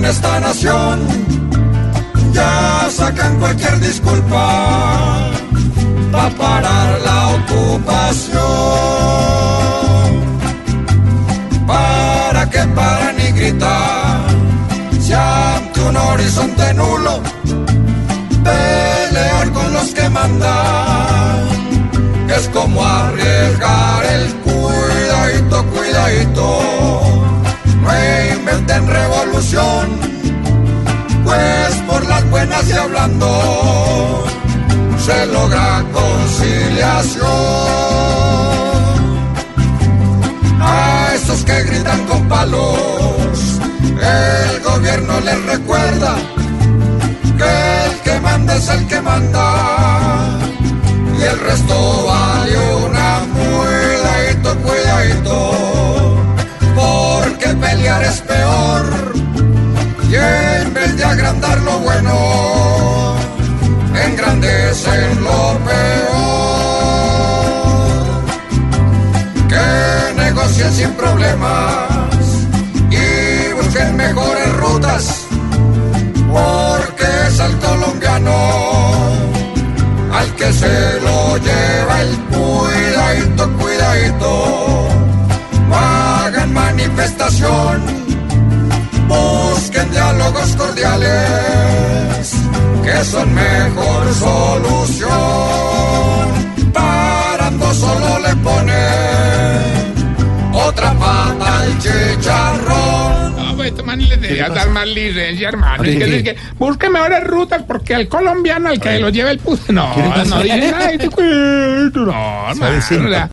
En esta nación ya sacan cualquier disculpa para parar la ocupación. ¿Para que paran y gritar? Si ante un horizonte nulo, pelear con los que mandan es como arriesgar el cuidadito, cuidadito. No inventen pues por las buenas y hablando se logra conciliación. A esos que gritan con palos, el gobierno les recuerda que el que manda es el que manda y el resto vale lo bueno, engrandecen lo peor. Que negocien sin problemas y busquen mejores rutas, porque es al colombiano al que se lo lleva el cuidadito, cuidadito. Hagan manifestación, busquen son mejor solución. Parando solo le ponen otra pata al chicharrón. No, pues este man le debería dar más licencia, hermano. Es que, es que busque mejores rutas porque al colombiano, al que lo lleva el puse. No, no dice nada. No, hermano.